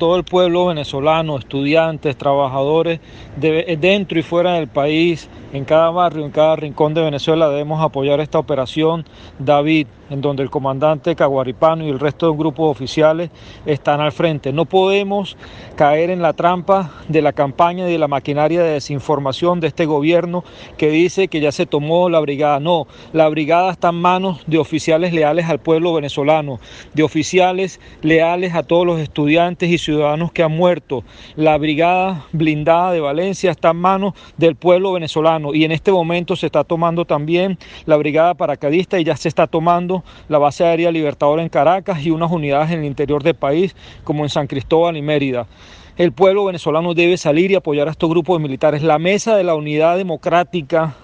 todo el pueblo venezolano, estudiantes, trabajadores de, dentro y fuera del país, en cada barrio, en cada rincón de Venezuela debemos apoyar esta operación David, en donde el comandante Caguaripano y el resto de un grupo de oficiales están al frente. No podemos caer en la trampa de la campaña y de la maquinaria de desinformación de este gobierno que dice que ya se tomó la brigada. No, la brigada está en manos de oficiales leales al pueblo venezolano, de oficiales leales a todos los estudiantes y ciudadanos que han muerto. La brigada blindada de Valencia está en manos del pueblo venezolano y en este momento se está tomando también la brigada paracadista y ya se está tomando la base aérea Libertador en Caracas y unas unidades en el interior del país como en San Cristóbal y Mérida. El pueblo venezolano debe salir y apoyar a estos grupos de militares. La mesa de la unidad democrática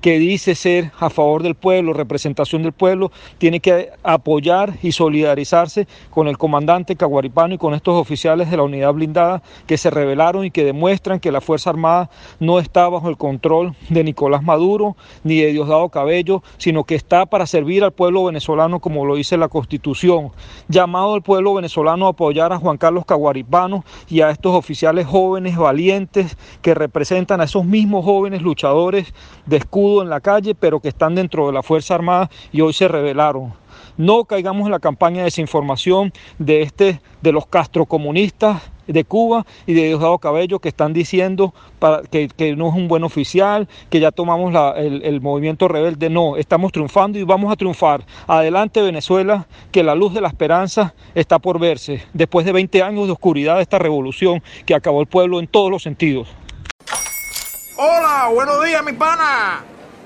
que dice ser a favor del pueblo, representación del pueblo, tiene que apoyar y solidarizarse con el comandante Caguaripano y con estos oficiales de la unidad blindada que se rebelaron y que demuestran que la Fuerza Armada no está bajo el control de Nicolás Maduro ni de Diosdado Cabello, sino que está para servir al pueblo venezolano como lo dice la Constitución. Llamado al pueblo venezolano a apoyar a Juan Carlos Caguaripano y a estos oficiales jóvenes, valientes, que representan a esos mismos jóvenes luchadores de en la calle, pero que están dentro de la Fuerza Armada y hoy se rebelaron. No caigamos en la campaña de desinformación de, este, de los castrocomunistas de Cuba y de Diosdado Cabello que están diciendo que, no es un buen oficial, que ya tomamos el, movimiento rebelde. No, estamos triunfando y vamos a triunfar. Adelante Venezuela, que la luz de la esperanza está por verse después de 20 años de oscuridad de esta revolución que acabó el pueblo en todos los sentidos. Hola, buenos días, mi pana.